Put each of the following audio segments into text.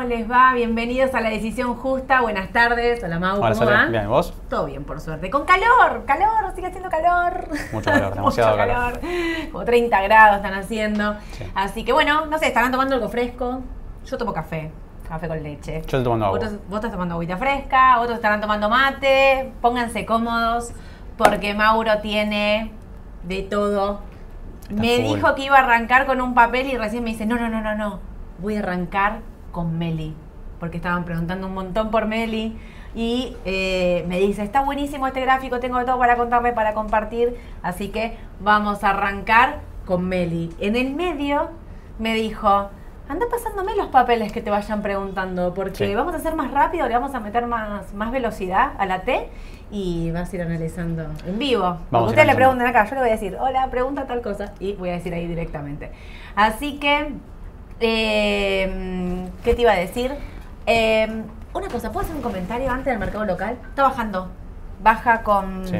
¿cómo les va? Bienvenidos a La Decisión Justa. Buenas tardes. Hola Mau, Hola, ¿cómo va? Bien, ¿y vos? Todo bien, por suerte. Con calor, calor, sigue haciendo calor. Mucho calor, demasiado Mucho calor. Como 30 grados están haciendo. Sí. Así que bueno, no sé, estarán tomando algo fresco. Yo tomo café, café con leche. Yo estoy tomando agua. Otros, vos estás tomando agüita fresca, otros estarán tomando mate. Pónganse cómodos porque Mauro tiene de todo. Está Me full. dijo que iba a arrancar con un papel y recién me dice, no, no, no, no, no. Voy a arrancar con Meli. Porque estaban preguntando un montón por Meli. Y eh, me dice, está buenísimo este gráfico, tengo todo para contarme, para compartir. Así que vamos a arrancar con Meli. En el medio me dijo, anda pasándome los papeles que te vayan preguntando, porque Sí. vamos a hacer más rápido, le vamos a meter más, más velocidad a la T y vas a ir analizando en vivo. Vamos Ustedes le preguntan acá, yo le voy a decir, hola, pregunta tal cosa, y voy a decir ahí directamente. Así que, eh, ¿qué te iba a decir? Eh, una cosa, ¿puedo hacer un comentario antes del mercado local? Está bajando, baja con... Sí.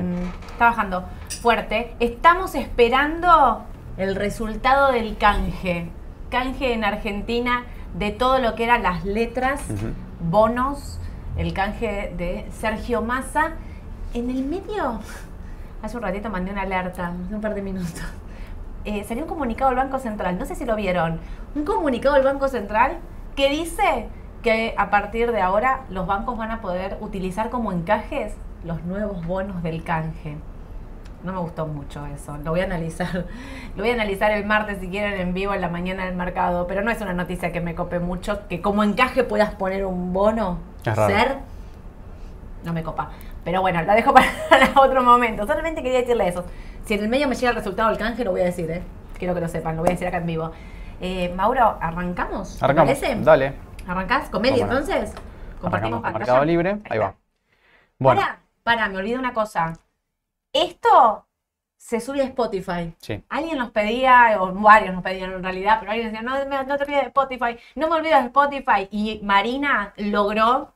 Está bajando fuerte. Estamos esperando el resultado del canje. Canje en Argentina de todo lo que eran las letras, bonos, el canje de Sergio Massa. En el medio, hace un ratito mandé una alerta, un par de minutos. Eh, salió un comunicado del Banco Central, no sé si lo vieron, un comunicado del Banco Central que dice que a partir de ahora los bancos van a poder utilizar como encajes los nuevos bonos del canje. No me gustó mucho eso, lo voy a analizar. Lo voy a analizar el martes si quieren en vivo en la mañana del mercado, pero no es una noticia que me cope mucho, que como encaje puedas poner un bono, Es raro. ser, no me copa. Pero bueno, la dejo para otro momento. Solamente quería decirle eso. Si en el medio me llega el resultado del canje, lo voy a decir, ¿eh? Quiero que lo sepan, lo voy a decir acá en vivo. Eh, Mauro, ¿arrancamos? ¿Te Arrancamos. parece? Dale. ¿Arrancás con Meli entonces? Con pantalla. Mercado Libre. Ahí va. Bueno, Para, para, me olvidé una cosa. Esto se sube a Spotify. sí. Alguien nos pedía, o varios nos pedían en realidad, pero alguien decía, no, no te olvides de Spotify, no me olvides de Spotify. Y Marina logró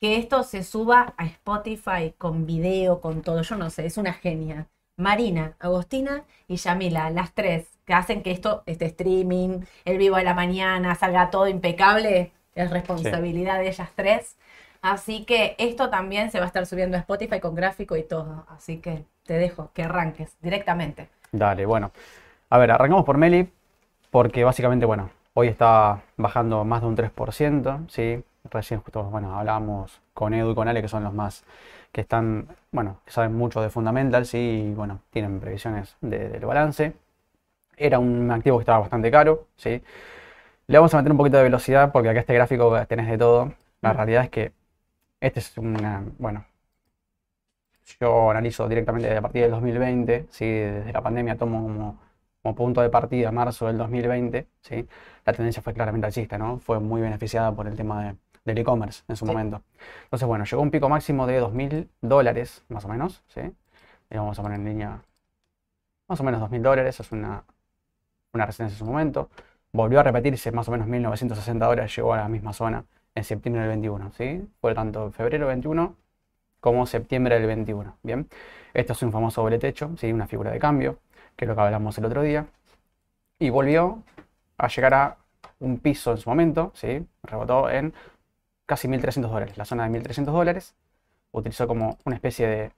que esto se suba a Spotify con video, con todo. Yo no sé, es una genia. Marina, Agostina y Yamila, las tres, que hacen que esto, este streaming, el vivo de la mañana, salga todo impecable, es responsabilidad de ellas tres. Así que esto también se va a estar subiendo a Spotify con gráfico y todo. Así que te dejo que arranques directamente. Dale, bueno. A ver, arrancamos por Meli, porque básicamente, bueno, hoy está bajando más de un 3%, ¿sí? Recién justo, bueno, hablábamos con Edu y con Ale, que son los más que están, bueno, que saben mucho de fundamentals ¿sí? y, bueno, tienen previsiones de- del balance. Era un activo que estaba bastante caro, ¿sí? Le vamos a meter un poquito de velocidad porque acá este gráfico tenés de todo. La realidad es que este es una, bueno, yo analizo directamente a partir del 2020, ¿sí? desde la pandemia tomo como, como punto de partida marzo del 2020, ¿sí? la tendencia fue claramente alcista, ¿no? fue muy beneficiada por el tema de- del e-commerce en su Sí. momento. Entonces, bueno, llegó a un pico máximo de 2.000 dólares, más o menos, ¿sí? Y vamos a poner en línea más o menos 2.000 dólares, es una, una resistencia en su momento. Volvió a repetirse más o menos 1.960 dólares, llegó a la misma zona en septiembre del 21, ¿sí? Fue tanto febrero 21 como septiembre del 21, ¿bien? Esto es un famoso doble techo, ¿sí? Una figura de cambio, que es lo que hablamos el otro día. Y volvió a llegar a un piso en su momento, ¿sí? Rebotó en casi 1.300 dólares, la zona de 1.300 dólares. Utilizó como una especie de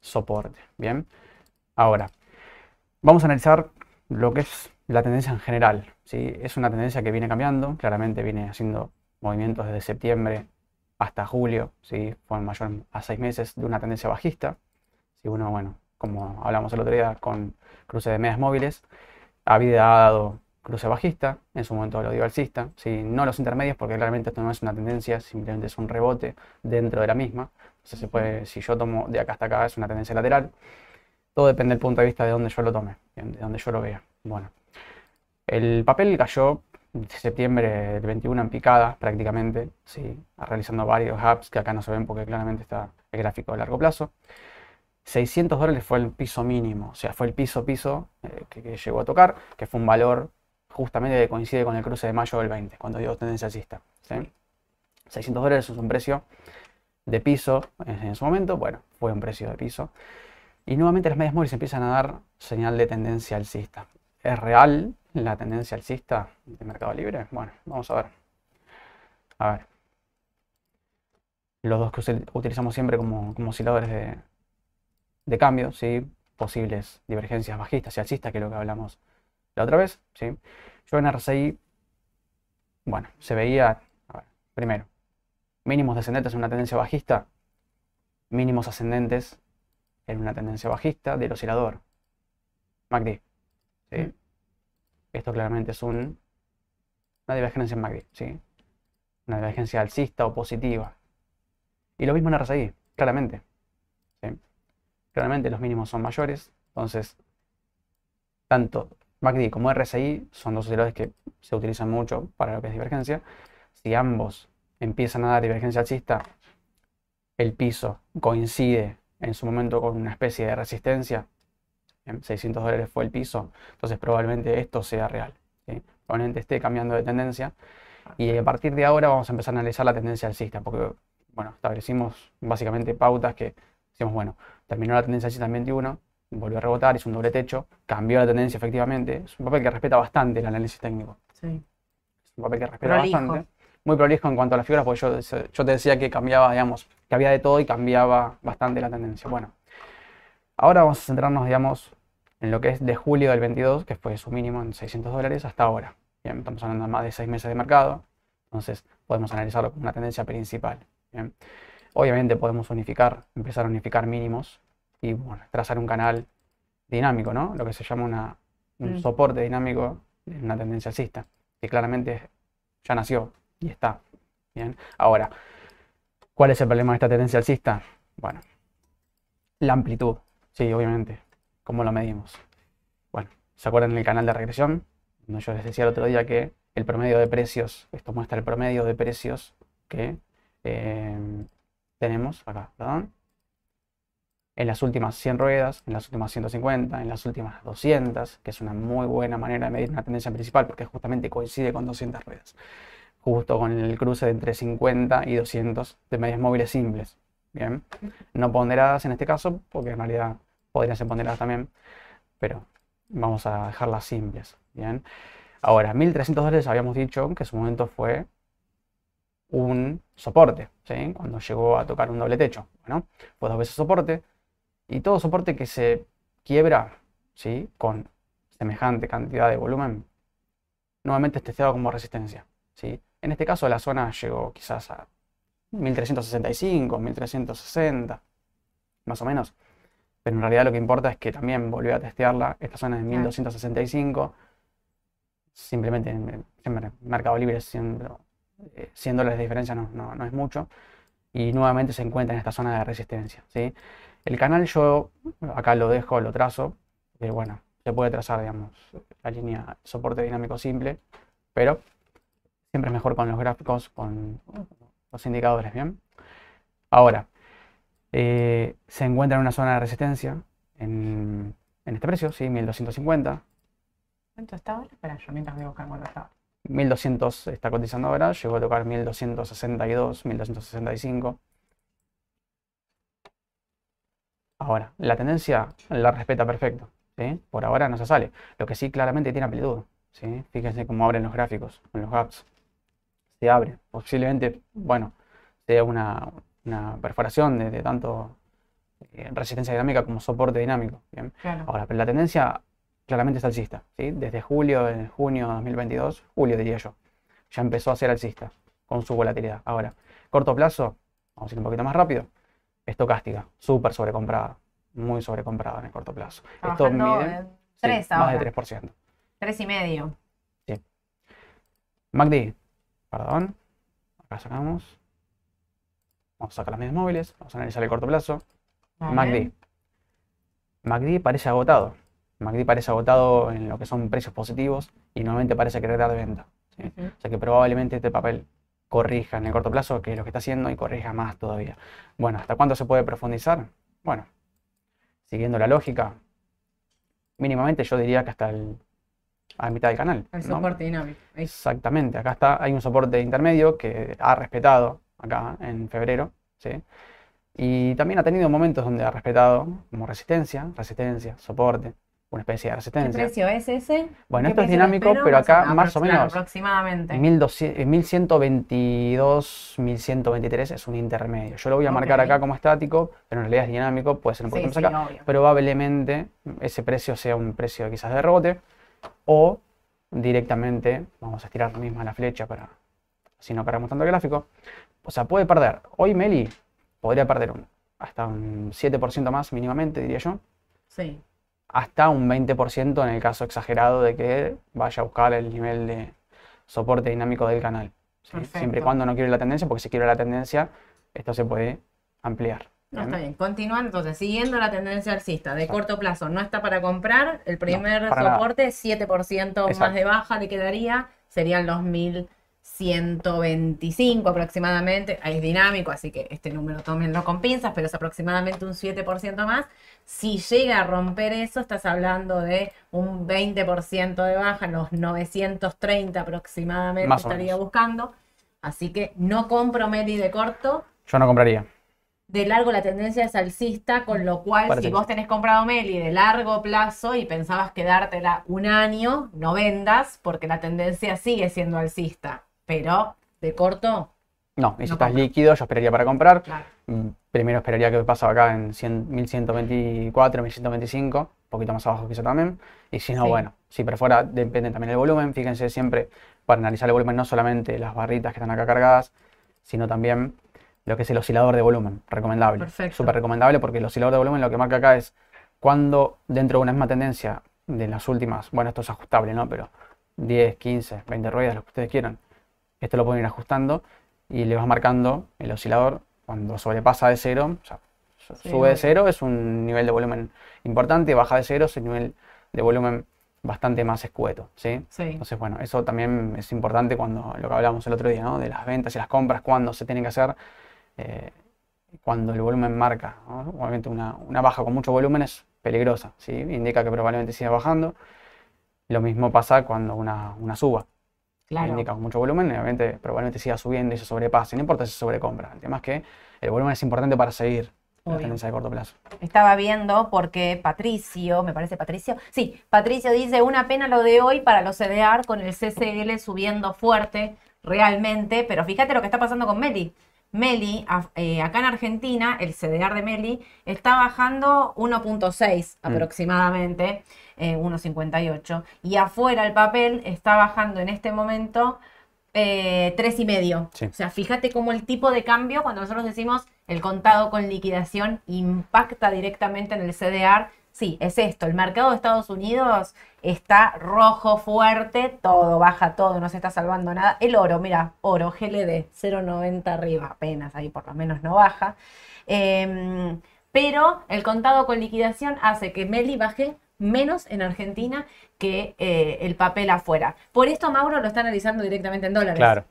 soporte, ¿bien? Ahora, vamos a analizar lo que es la tendencia en general, ¿sí? Es una tendencia que viene cambiando, claramente viene haciendo movimientos desde septiembre hasta julio, ¿sí? Fue mayor a seis meses de una tendencia bajista. Si uno, bueno, como hablamos el otro día con cruce de medias móviles, había dado cruce bajista, en su momento lo dio alcista, ¿sí? no los intermedios porque claramente esto no es una tendencia, simplemente es un rebote dentro de la misma. Entonces se puede, si yo tomo de acá hasta acá es una tendencia lateral. Todo depende del punto de vista de donde yo lo tome, de donde yo lo vea. Bueno, el papel cayó de septiembre del 21 en picada prácticamente, ¿sí? realizando varios hubs que acá no se ven porque claramente está el gráfico de largo plazo. 600 dólares fue el piso mínimo, o sea, fue el piso piso eh, que, llegó a tocar, que fue un valor justamente que coincide con el cruce de mayo del 20, cuando dio tendencia alcista. ¿sí? 600 dólares es un precio de piso en su momento, bueno, fue un precio de piso. Y nuevamente las medias móviles empiezan a dar señal de tendencia alcista. Es real la tendencia alcista de Mercado Libre? Bueno, vamos a ver. A ver. Los dos que utilizamos siempre como, osciladores de, cambio, ¿sí? posibles divergencias bajistas y alcistas, que es lo que hablamos la otra vez. ¿sí? Yo en RSI, bueno, se veía, a ver, primero, mínimos descendentes en una tendencia bajista, mínimos ascendentes en una tendencia bajista del oscilador. MACD. ¿sí? Mm. Esto claramente es un, una divergencia en MACD. ¿sí? Una divergencia alcista o positiva. Y lo mismo en RSI, claramente. ¿sí? Claramente los mínimos son mayores. Entonces, tanto MACD como RSI son dos osciladores que se utilizan mucho para lo que es divergencia. Si ambos empiezan a dar divergencia alcista, el piso coincide en su momento con una especie de resistencia, en 600 dólares fue el piso, entonces probablemente esto sea real. Probablemente esté cambiando de tendencia y a partir de ahora vamos a empezar a analizar la tendencia alcista, porque bueno, establecimos básicamente pautas que decimos, bueno, terminó la tendencia alcista en 21, volvió a rebotar, hizo un doble techo, cambió la tendencia efectivamente. Es un papel que respeta bastante el análisis técnico. Sí. Es un papel que respeta bastante muy prolijo en cuanto a las figuras, porque yo, yo te decía que cambiaba, digamos, que había de todo y cambiaba bastante la tendencia. Bueno, ahora vamos a centrarnos, digamos, en lo que es de julio del 22, que fue su mínimo en 600 dólares, hasta ahora. Bien, estamos hablando de más de seis meses de mercado, entonces podemos analizarlo como una tendencia principal. Bien. Obviamente podemos unificar, empezar a unificar mínimos y bueno, trazar un canal dinámico, ¿no? Lo que se llama una, un mm. soporte dinámico en una tendencia alcista, que claramente ya nació, y está. Bien. Ahora, ¿cuál es el problema de esta tendencia alcista? Bueno, la amplitud. Sí, obviamente. ¿Cómo lo medimos? Bueno, ¿se acuerdan del canal de regresión? Yo les decía el otro día que el promedio de precios, esto muestra el promedio de precios que eh, tenemos acá, perdón, en las últimas 100 ruedas, en las últimas 150, en las últimas 200, que es una muy buena manera de medir una tendencia principal porque justamente coincide con 200 ruedas justo con el cruce de entre 50 y 200 de medias móviles simples. Bien, no ponderadas en este caso, porque en realidad podrían ser ponderadas también, pero vamos a dejarlas simples. Bien, ahora 1300 dólares habíamos dicho que en su momento fue un soporte, ¿sí? cuando llegó a tocar un doble techo. Bueno, fue dos veces soporte y todo soporte que se quiebra ¿sí? con semejante cantidad de volumen, nuevamente es testeado como resistencia. ¿sí? En este caso la zona llegó quizás a 1365, 1360, más o menos. Pero en realidad lo que importa es que también volvió a testearla, esta zona de 1265. Simplemente en, Mercado Libre 100, eh, dólares de diferencia no, es mucho. Y nuevamente se encuentra en esta zona de resistencia. ¿sí? El canal yo acá lo dejo, lo trazo. que bueno, se puede trazar, digamos, la línea soporte dinámico simple, pero Siempre es mejor con los gráficos, con los indicadores, ¿bien? Ahora, eh, se encuentra en una zona de resistencia en, este precio, ¿sí? 1250. ¿Cuánto está ahora? Espera, yo mientras voy a buscar cuánto está. 1200 está cotizando ahora, llegó a tocar 1262, 1265. Ahora, la tendencia la respeta perfecto, ¿sí? Por ahora no se sale. Lo que sí claramente tiene amplitud, ¿sí? Fíjense cómo abren los gráficos, en los gaps se abre. Posiblemente, bueno, sea una, perforación de, tanto eh, resistencia dinámica como soporte dinámico. Ahora, pero la tendencia claramente es alcista. ¿sí? Desde julio, en junio de 2022, julio diría yo, ya empezó a ser alcista con su volatilidad. Ahora, corto plazo, vamos a ir un poquito más rápido, estocástica, súper sobrecomprada, muy sobrecomprada en el corto plazo. Esto mide más de 3%. 3,5%. Sí. MACD, Perdón. Acá sacamos. Vamos a sacar las medias móviles. Vamos a analizar el corto plazo. MACD. MACD parece agotado. MACD parece agotado en lo que son precios positivos y nuevamente parece querer dar de venta. O sea que probablemente este papel corrija en el corto plazo, que es lo que está haciendo, y corrija más todavía. Bueno, ¿hasta cuándo se puede profundizar? Bueno, siguiendo la lógica, mínimamente yo diría que hasta el a mitad del canal. El soporte dinámico. Exactamente, acá está, hay un soporte intermedio que ha respetado acá en febrero, ¿sí? Y también ha tenido momentos donde ha respetado como resistencia, resistencia, soporte, una especie de ¿Qué resistencia. precio es ese? Bueno, ¿Qué esto es dinámico, pero acá Más o- más o menos aproximadamente. 1200 1122, 1123 es un intermedio. Yo lo voy a marcar Ok. acá como estático, pero en realidad es dinámico, puede ser un Sí, poquito sí, más acá. obvio. Probablemente ese precio sea un precio quizás de rebote o directamente, vamos a estirar misma la flecha para así no cargamos tanto el gráfico. O sea, puede perder. Hoy Meli podría perder un, hasta un 7% más mínimamente, diría yo Sí. hasta un 20% en el caso exagerado de que vaya a buscar el nivel de soporte dinámico del canal. ¿sí? Siempre y cuando no quiere la tendencia, porque si quiere la tendencia, esto se puede ampliar. No, está bien. Continuando, entonces, siguiendo la tendencia alcista de Exacto. corto plazo, no está para comprar. El primer soporte, 7% más Exacto. de baja le quedaría. Serían los 1125 aproximadamente. Ahí es dinámico, así que este número tómenlo con pinzas, pero es aproximadamente un 7% más. Si llega a romper eso, estás hablando de un 20% de baja, los 930 aproximadamente Más estaría buscando. Así que no compro Meli de corto. Yo no compraría. De largo la tendencia es alcista, con lo cual Parece si vos tenés comprado Meli de largo plazo y pensabas quedártela un año, no vendas porque la tendencia sigue siendo alcista, pero de corto, No, y si No estás compro. líquido, yo esperaría para comprar. claro. Mm, Primero esperaría que pase acá en 100 1124, 1125, un poquito más abajo quizá también. Y si no, Sí. bueno, si pero fuera, depende también del volumen. Fíjense siempre para analizar el volumen, no solamente las barritas que están acá cargadas, sino también lo que es el oscilador de volumen. Recomendable. Perfecto. Súper recomendable porque el oscilador de volumen lo que marca acá es cuando dentro de una misma tendencia de las últimas, bueno, esto es ajustable, ¿no? Pero 10, 15, 20 ruedas, lo que ustedes quieran. Esto lo pueden ir ajustando y le vas marcando el oscilador cuando sobrepasa de cero, o sea, Sí, sube de cero es un nivel de volumen importante, baja de cero es un nivel de volumen bastante más escueto, ¿sí? Sí, Entonces, bueno, eso también es importante cuando lo que hablábamos el otro día, ¿no? De las ventas y las compras, cuándo se tienen que hacer, eh, cuando el volumen marca, ¿no? Obviamente una, una baja con mucho volumen es peligrosa, ¿sí? Indica que probablemente siga bajando. Lo mismo pasa cuando una, una suba claro. indica con mucho volumen, obviamente probablemente siga subiendo y se sobrepase, no importa si se sobrecompra. El tema es que el volumen es importante para seguir la tendencia de corto plazo. Estaba viendo porque Patricio, me parece Patricio, sí, Patricio dice, una pena lo de hoy para los CDR con el CCL subiendo fuerte realmente, pero fíjate lo que está pasando con Meli. Meli, a- eh, acá en Argentina, el CDR de Meli está bajando 1.6 Mm. aproximadamente, eh, 1.58, y afuera el papel está bajando en este momento eh, tres y medio. Sí. O sea, fíjate cómo el tipo de cambio, cuando nosotros decimos el contado con liquidación, impacta directamente en el CDR. Sí, es esto. El mercado de Estados Unidos está rojo fuerte, todo baja todo, no se está salvando nada. El oro, mira, oro, GLD, 0.90 arriba, apenas ahí por lo menos no baja. Em, pero el contado con liquidación hace que Meli baje menos en Argentina que eh, el papel afuera. Por esto Mauro lo está analizando directamente en dólares. Claro,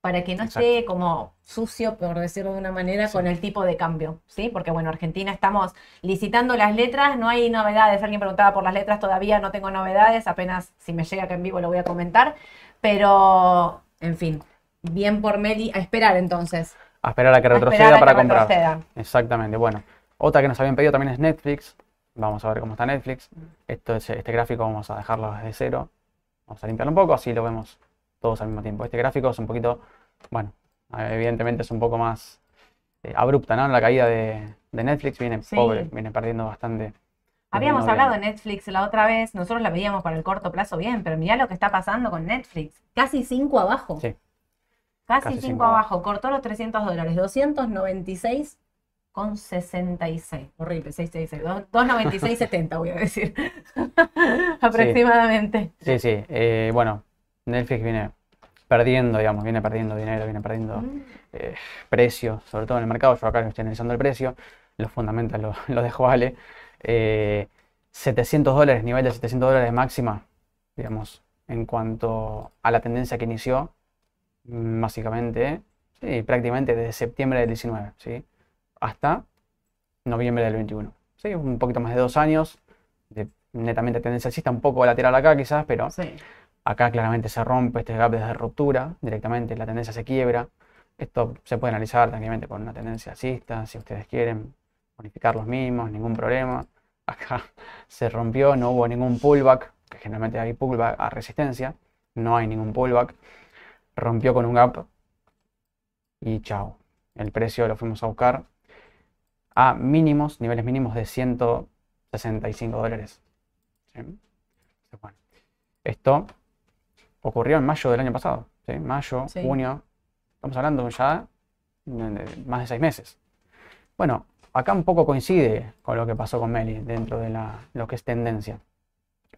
Para que no Exacto. esté como sucio, por decirlo de una manera, con el tipo de cambio, ¿sí? Porque bueno, Argentina estamos licitando las letras, no hay novedades. Alguien preguntaba por las letras, todavía no tengo novedades, apenas si me llega acá en vivo lo voy a comentar. Pero, en fin, bien por Meli, a esperar entonces. a esperar a que A retroceda a para que comprar. retroceda. Exactamente, bueno. Otra que nos habían pedido también es Netflix. Vamos a ver cómo está Netflix. Esto es, este gráfico vamos a dejarlo desde cero. Vamos a limpiarlo un poco, así lo vemos todos al mismo tiempo. Este gráfico es un poquito, bueno, evidentemente es un poco más eh, abrupta, ¿no? La caída de, de Netflix viene Sí. pobre, viene perdiendo bastante. Habíamos hablado de. Netflix la otra vez, nosotros la veíamos para el corto plazo bien, pero mirá lo que está pasando con Netflix. Casi 5 abajo. Sí. Casi Casi 5 cinco abajo. Cortó los 300 dólares. 296 con 66. Horrible, 666. Dos- 296.70 voy a decir. Aproximadamente. Sí, sí. eh, bueno, Netflix viene perdiendo, digamos, viene perdiendo dinero, viene perdiendo Mm, eh, precio, sobre todo en el mercado. Yo acá estoy analizando el precio, los fundamentos lo, lo dejo vale. Eh, 700 dólares, nivel de 700 dólares máxima, digamos, en cuanto a la tendencia que inició, básicamente, sí, prácticamente desde septiembre del 19, ¿sí? Hasta noviembre del 21. Sí, un poquito más de dos años de netamente tendencia alcista, un poco lateral acá quizás, pero Sí. Acá claramente se rompe este gap desde ruptura, directamente la tendencia se quiebra. Esto se puede analizar tranquilamente con una tendencia alcista, si ustedes quieren bonificar los mismos, ningún problema. acá se rompió, no hubo ningún pullback, que generalmente hay pullback a resistencia, no hay ningún pullback, rompió con un gap y chao. El precio lo fuimos a buscar a mínimos, niveles mínimos de 165 dólares. esto ocurrió en mayo del año pasado, mayo, junio, estamos hablando ya de más de seis meses. Bueno, acá un poco coincide con lo que pasó con Meli dentro de lo que es tendencia.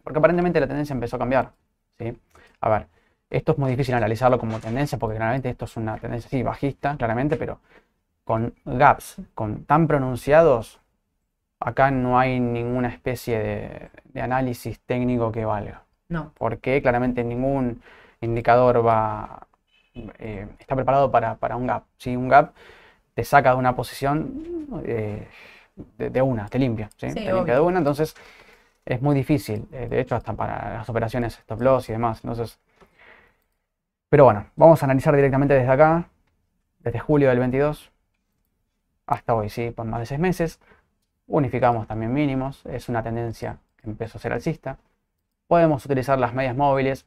Porque aparentemente la tendencia empezó a cambiar. ¿sí? A ver, esto es muy difícil analizarlo como tendencia porque claramente esto es una tendencia, sí, bajista, claramente, pero con gaps con tan pronunciados, acá no hay ninguna especie de, análisis técnico que valga. No. Porque claramente ningún indicador va, eh, está preparado para, un gap. Si Un gap te saca de una posición eh, de, una, te limpia, ¿sí? te limpia de una, entonces es muy difícil. Eh, de hecho, hasta para las operaciones stop loss y demás. Entonces, pero bueno, vamos a analizar directamente desde acá, desde julio del 22 hasta hoy, ¿sí? Por más de seis meses. Unificamos también mínimos, es una tendencia que empezó a ser alcista. Podemos utilizar las medias móviles,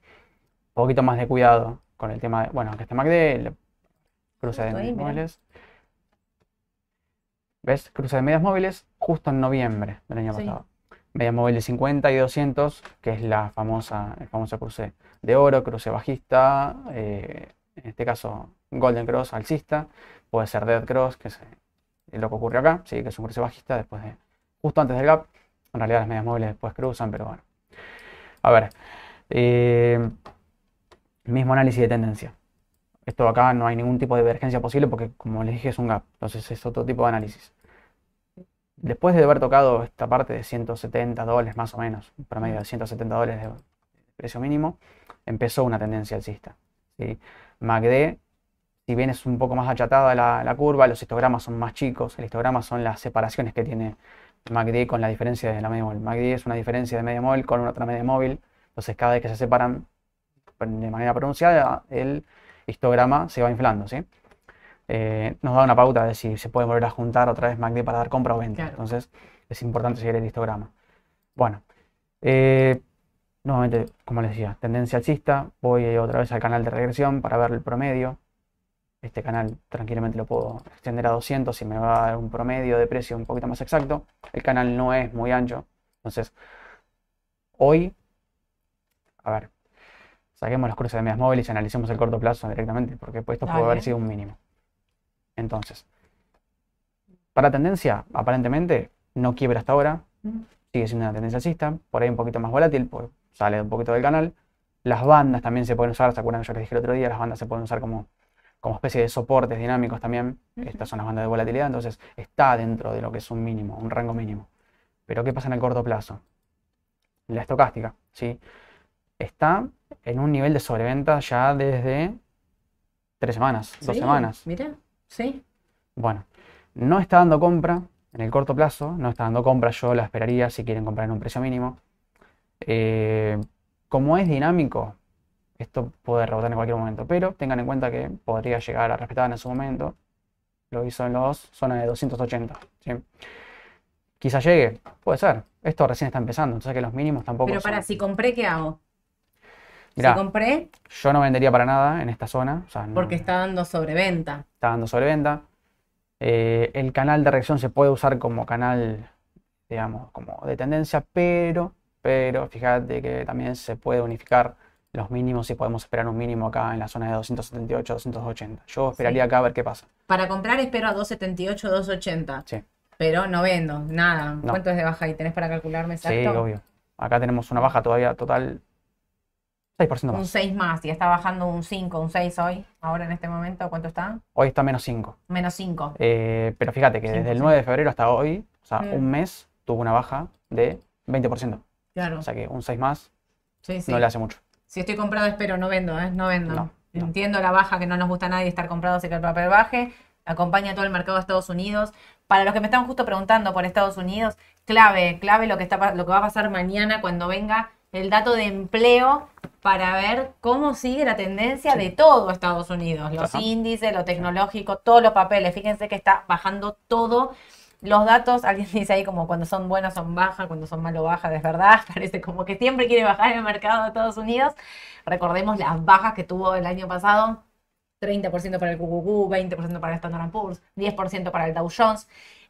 un poquito más de cuidado con el tema de, bueno, que este MACD, cruce de medias móviles. ¿Ves? Cruce de medias móviles justo en noviembre del año pasado. Media móvil de 50 y 200, que es la famosa, el famoso cruce de oro, cruce bajista, eh, en este caso Golden Cross alcista, puede ser Dead Cross, que es lo que ocurre acá, sí, que es un cruce bajista después de, justo antes del gap. En realidad las medias móviles después cruzan, pero bueno. A ver, eh, mismo análisis de tendencia. Esto acá no hay ningún tipo de divergencia posible porque, como les dije, es un gap. Entonces es otro tipo de análisis. Después de haber tocado esta parte de 170 dólares más o menos, un promedio de 170 dólares de precio mínimo, empezó una tendencia alcista. ¿sí? MACD si bien es un poco más achatada la, curva, los histogramas son más chicos. El histograma son las separaciones que tiene MACD con la diferencia de la media móvil. MACD es una diferencia de media móvil con otra media móvil. Entonces, cada vez que se separan de manera pronunciada, el histograma se va inflando. ¿sí? Eh, nos da una pauta de si se puede volver a juntar otra vez MACD para dar compra o venta. Entonces, es importante seguir el histograma. Bueno, eh, nuevamente, como les decía, tendencia alcista. Voy otra vez al canal de regresión para ver el promedio este canal tranquilamente lo puedo extender a 200 si me va a dar un promedio de precio un poquito más exacto. El canal no es muy ancho. Entonces, hoy, a ver, saquemos los cruces de medias móviles y analicemos el corto plazo directamente, porque esto puede haber sido un mínimo. Entonces, para tendencia, aparentemente no quiebra hasta ahora, sigue siendo una tendencia alcista, por ahí un poquito más volátil, pues sale un poquito del canal. Las bandas también se pueden usar, ¿se acuerdan? Yo les dije el otro día, las bandas se pueden usar como como especie de soportes dinámicos también. Estas son las bandas de volatilidad, entonces está dentro de lo que es un mínimo, un rango mínimo. Pero ¿qué pasa en el corto plazo? La estocástica, ¿sí? Está en un nivel de sobreventa ya desde tres semanas, dos semanas. Mira, sí. Bueno, no está dando compra en el corto plazo, no está dando compra, yo la esperaría si quieren comprar en un precio mínimo. Eh, como es dinámico, esto puede rebotar en cualquier momento, pero tengan en cuenta que podría llegar a respetar en su momento. Lo hizo en los zona de 280. ¿sí? Quizá llegue, puede ser. Esto recién está empezando, entonces que los mínimos tampoco. Pero para, si compré, ¿qué hago? si compré. Yo no vendería para nada en esta zona. porque está dando sobreventa. Está dando sobreventa. Eh, el canal de reacción se puede usar como canal, digamos, como de tendencia, pero, pero fíjate que también se puede unificar los mínimos, si podemos esperar un mínimo acá en la zona de 278, 280. Yo esperaría acá a ver qué pasa. Para comprar espero a 278, 280. Sí. Pero no vendo, nada. ¿Cuánto es de baja ahí? ¿Tenés para calcularme exacto? Sí, obvio. Acá tenemos una baja todavía total 6% más. Un 6 más, y está bajando un 5, un 6 hoy, ahora en este momento, ¿cuánto está? Hoy está menos 5. Menos 5. Eh, pero fíjate que desde el 9 de febrero hasta hoy, o sea, mm. un mes, tuvo una baja de 20%. Claro. O sea que un 6 más no le hace mucho. Si estoy comprado, espero, no vendo, ¿eh? No vendo. Entiendo la baja que no nos gusta a nadie estar comprado si que el papel baje. Acompaña todo el mercado de Estados Unidos. Para los que me están justo preguntando por Estados Unidos, clave, clave lo que, está, lo que va a pasar mañana cuando venga el dato de empleo para ver cómo sigue la tendencia de todo Estados Unidos. Los índices, lo tecnológico, todos los papeles. Fíjense que está bajando todo Los datos, alguien dice ahí como cuando son buenos son bajas, cuando son malos bajas, es verdad, parece como que siempre quiere bajar el mercado de Estados Unidos. Recordemos las bajas que tuvo el año pasado, 30% para el QQQ, 20% para el Standard Poor's, 10% para el Dow Jones.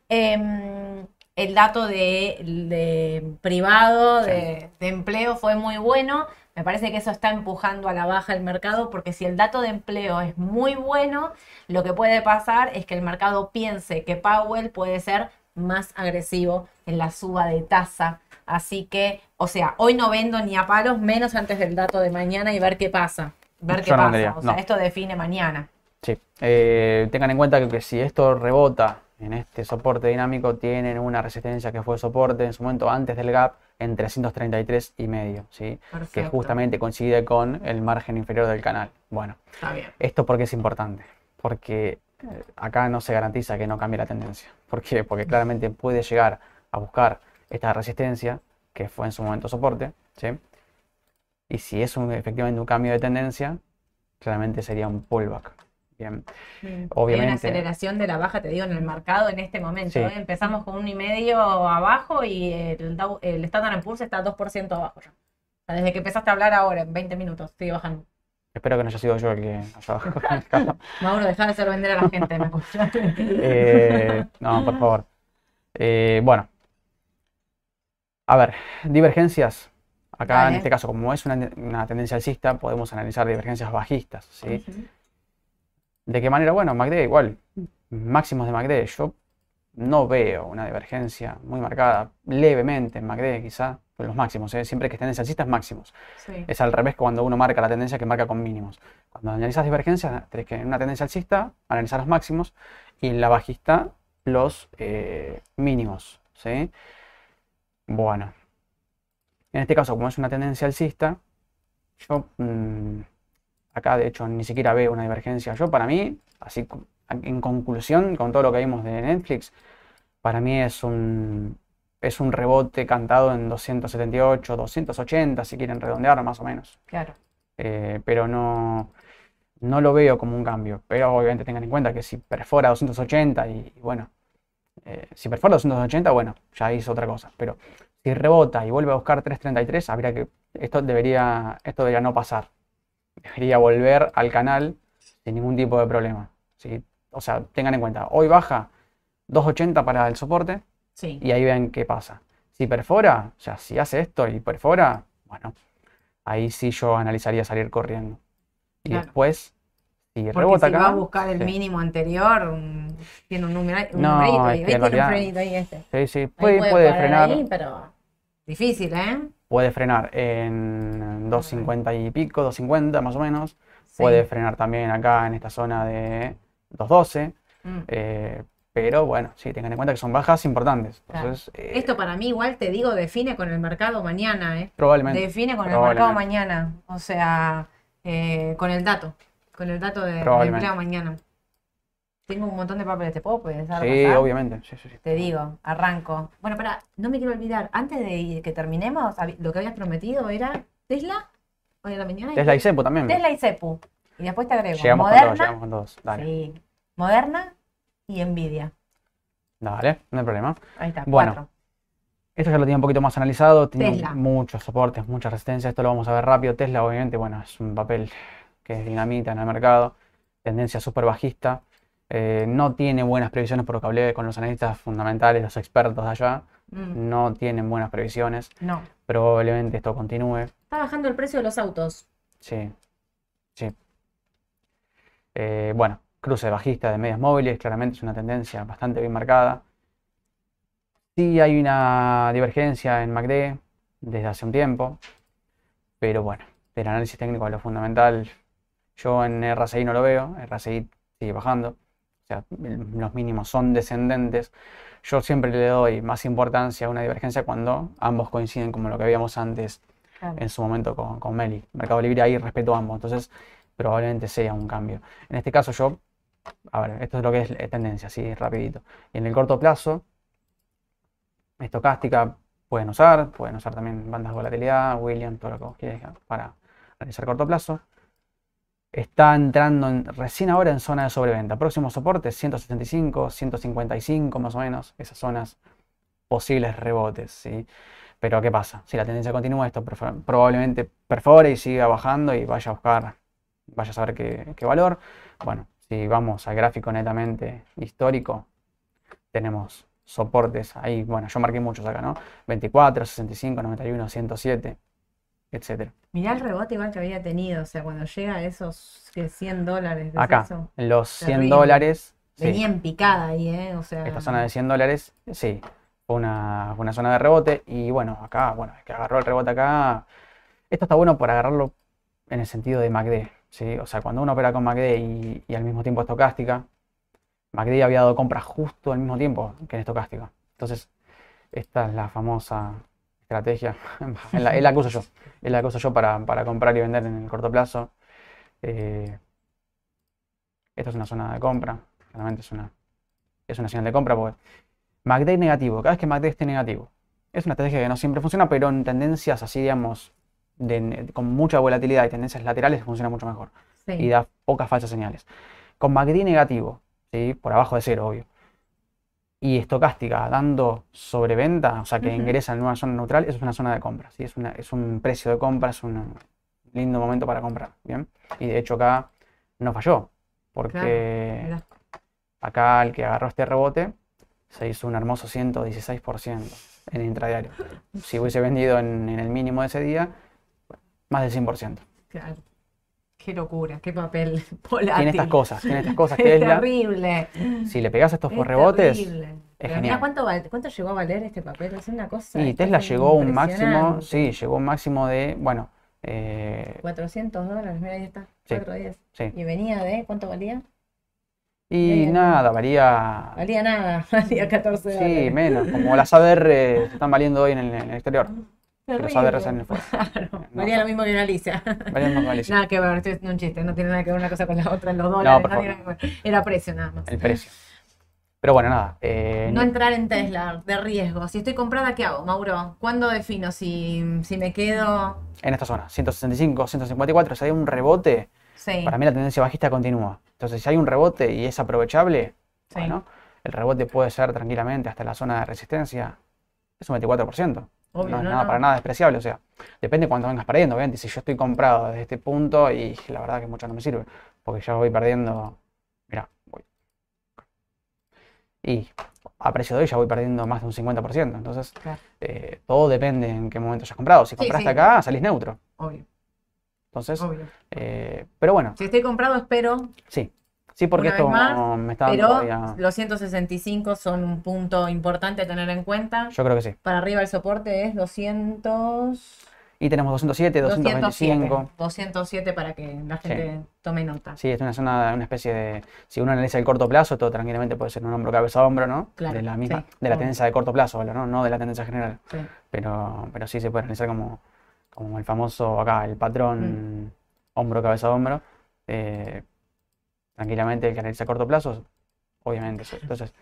Em, el dato de, privado, de, empleo, fue muy bueno. Me parece que eso está empujando a la baja el mercado porque si el dato de empleo es muy bueno, lo que puede pasar es que el mercado piense que Powell puede ser más agresivo en la suba de tasa. Así que, o sea, hoy no vendo ni a palos, menos antes del dato de mañana y ver qué pasa. Ver qué pasa. o sea, esto define mañana. Sí. Eh, tengan en cuenta que si esto rebota en este soporte dinámico tienen una resistencia que fue soporte en su momento antes del gap en 333 y medio, ¿sí? que justamente coincide con el margen inferior del canal. Bueno, esto porque es importante, porque eh, acá no se garantiza que no cambie la tendencia. ¿Por qué? Porque claramente puede llegar a buscar esta resistencia que fue en su momento soporte, ¿sí? y si es un, efectivamente un cambio de tendencia, claramente sería un pullback. Bien. Obviamente. Hay una aceleración de la baja, te digo, en el mercado en este momento. ¿eh? Empezamos con un y medio abajo y el, el Standard Poor's está 2% abajo ya. desde que empezaste a hablar ahora, en 20 minutos, sigue bajando. Espero que no haya sido yo el que haya bajado. Mauro, deja de hacer vender a la gente, me eh, No, por favor. Eh, bueno. A ver, divergencias. Acá en este caso, como es una, tendencia alcista, podemos analizar divergencias bajistas. ¿sí? ¿De qué manera? Bueno, MACD igual, máximos de MACD. Yo no veo una divergencia muy marcada, levemente en MACD quizá, los máximos. ¿eh? Siempre que estén alcistas, máximos. Es al revés cuando uno marca la tendencia que marca con mínimos. Cuando analizas divergencias, tenés que en una tendencia alcista analizar los máximos y en la bajista los eh, mínimos. ¿sí? Bueno, en este caso, como es una tendencia alcista, yo... Mm, Acá, de hecho, ni siquiera veo una divergencia. Yo, para mí, así en conclusión, con todo lo que vimos de Netflix, para mí es un, es un rebote cantado en 278, 280, si quieren redondear más o menos. Claro. Eh, pero no, no lo veo como un cambio. Pero obviamente tengan en cuenta que si perfora 280 y, bueno, eh, si perfora 280, bueno, ya hizo otra cosa. Pero si rebota y vuelve a buscar 333, habría que, esto debería, esto debería no pasar debería volver al canal sin ningún tipo de problema. ¿sí? O sea, tengan en cuenta, hoy baja 280 para el soporte y ahí ven qué pasa. Si perfora, o sea, si hace esto y perfora, bueno, ahí sí yo analizaría salir corriendo. Y después, si rebota si acá. va a buscar el mínimo anterior, tiene un, número, un numerito ahí. Ahí tiene un frenito ahí este. Sí, sí, puede, puede, frenar. pero difícil, ¿eh? Puede frenar en 2.50 y pico, 2.50 más o menos. Puede frenar también acá en esta zona de 2.12. Mm. Eh, pero bueno, sí, tengan en cuenta que son bajas importantes. Eh, Esto para mí igual te digo, define con el mercado mañana. ¿eh? Probablemente. Define con el mercado mañana. O sea, eh, con el dato. Con el dato de, mercado mañana. Tengo un montón de papeles, ¿te puedo pensar? Sí, obviamente. Te digo, arranco. Bueno, para, no me quiero olvidar, antes de que terminemos, lo que habías prometido era Tesla, hoy en la mañana. Tesla y Cepu también. Tesla y Cepu. Y después te agrego. Llegamos Moderna, con dos, llegamos con dos. Dale. Sí. Moderna y Nvidia. Dale, no hay problema. Ahí está, bueno. Cuatro. Esto ya lo tenía un poquito más analizado, tiene muchos soportes, mucha resistencia, esto lo vamos a ver rápido. Tesla, obviamente, bueno, es un papel que es dinamita en el mercado, tendencia súper bajista. Eh, no tiene buenas previsiones por lo que hablé con los analistas fundamentales, los expertos de allá. Mm. No tienen buenas previsiones. No. Probablemente esto continúe. Está bajando el precio de los autos. Sí. Sí. Eh, bueno, cruce bajista de medias móviles, claramente es una tendencia bastante bien marcada. Sí hay una divergencia en MACD desde hace un tiempo, pero bueno, del análisis técnico a lo fundamental, yo en RSI no lo veo, RSI sigue bajando o sea, los mínimos son descendentes, yo siempre le doy más importancia a una divergencia cuando ambos coinciden como lo que habíamos antes en su momento con, con Meli. Mercado Libre ahí respeto a ambos, entonces probablemente sea un cambio. En este caso yo, a ver, esto es lo que es tendencia, así rapidito. Y en el corto plazo, estocástica pueden usar, pueden usar también bandas de volatilidad, William, todo lo que vos quieras para realizar corto plazo. Está entrando en- recién ahora en zona de sobreventa. Próximo soporte 175, 155 más o menos, esas zonas posibles rebotes. Pero ¿qué pasa? Si la tendencia continúa, esto probablemente perfore y siga bajando y vaya a buscar, vaya a saber qué, qué valor. Bueno, si vamos al gráfico netamente histórico, tenemos soportes ahí, bueno, yo marqué muchos acá, ¿no? 24, 65, 91, 107, etcétera. Mirá el rebote igual que había tenido, o sea, cuando llega a esos que 100 dólares de Acá, eso, los 100 Terrible. dólares, sí, venía en picada ahí, ¿eh? O sea, esta zona de 100 dólares, sí, fue una, una zona de rebote. Y bueno, acá, bueno, es que agarró el rebote acá. Esto está bueno por agarrarlo en el sentido de MACD, ¿sí? O sea, cuando uno opera con MACD y, y al mismo tiempo estocástica, MACD había dado compras justo al mismo tiempo que en estocástica. Entonces, esta es la famosa estrategia, es la, es la que uso yo, es la que uso yo para, para comprar y vender en el corto plazo. Eh, esta es una zona de compra, claramente es una, es una señal de compra porque MACD negativo, cada vez que MACD esté negativo. Es una estrategia que no siempre funciona, pero en tendencias así, digamos, de- con mucha volatilidad y tendencias laterales funciona mucho mejor sí. y da pocas falsas señales. Con MACD negativo, ¿sí? por abajo de cero, obvio, y estocástica dando sobreventa, o sea que ingresa en una zona neutral, eso es una zona de compra, ¿sí? es, una- es un precio de compra, es un lindo momento para comprar, ¿bien? Y de hecho acá no falló, porque acá el que agarró este rebote se hizo un hermoso 116% en intradiario. Si hubiese vendido en, en el mínimo de ese día, más del 100%. Claro. Qué locura, qué papel volátil. Tiene estas cosas, tiene estas cosas Es Tesla. terrible. Si le pegas estos Es por rebotes, terrible. Pero genial. cuánto, val- cuánto llegó a valer este papel, es una cosa. y es Tesla llegó a un máximo, sí, llegó a un máximo de, bueno, eh, 400 dólares, mira ahí está, Sí. 410. sí. Y venía de, ¿cuánto valía? Y nada, varía, Valía nada, valía 14 sí, dólares. menos, como las ADR están valiendo hoy en el, en el exterior. Que los Terrible. ADR salen fuera. Claro, No, no. lo mismo que Galicia. Valían más que Galicia. Nada que ver, esto es un chiste, no tiene nada que ver una cosa con la otra, los dólares, no nada que ver. Era precio nada más. el precio. Pero bueno, nada. eh, No entrar en Tesla de riesgo. Si estoy comprada, ¿qué hago, Mauro? ¿Cuándo defino si, si me quedo? en esta zona, 165, 154, si hay un rebote, Sí, para mí la tendencia bajista continúa. Entonces, si hay un rebote y es aprovechable, sí. bueno, el rebote puede ser tranquilamente hasta la zona de resistencia. Es un 24%. Obvio, no es nada no. para nada despreciable. O sea, depende cuánto vengas perdiendo. Obviamente, si yo estoy comprado desde este punto y la verdad que mucho no me sirve, porque ya voy perdiendo. Mira, voy. Y a precio de hoy ya voy perdiendo más de un 50%. Entonces, Claro. eh, todo depende en qué momento hayas comprado. Si Sí, compraste sí. acá, salís neutro. Obvio, Entonces, obvio. eh, pero bueno, Si estoy comprado, espero, sí. Sí, porque esto más, me está pero todavía- los 165 son un punto importante a tener en cuenta. Yo creo que sí. Para arriba el soporte es 200... Y tenemos 207, 225. 207, 207 para que la gente tome nota. Sí, es una zona, una especie de. Si uno analiza el corto plazo, esto tranquilamente puede ser un hombro cabeza a hombro, ¿no? Claro, de la misma, sí, de la tendencia de corto plazo, ¿no? No de la tendencia general. Sí. Pero, pero sí se puede analizar como, como el famoso acá, el Mm. patrón hombro cabeza a hombro. eh, tranquilamente el que analiza a corto plazo, obviamente. Entonces,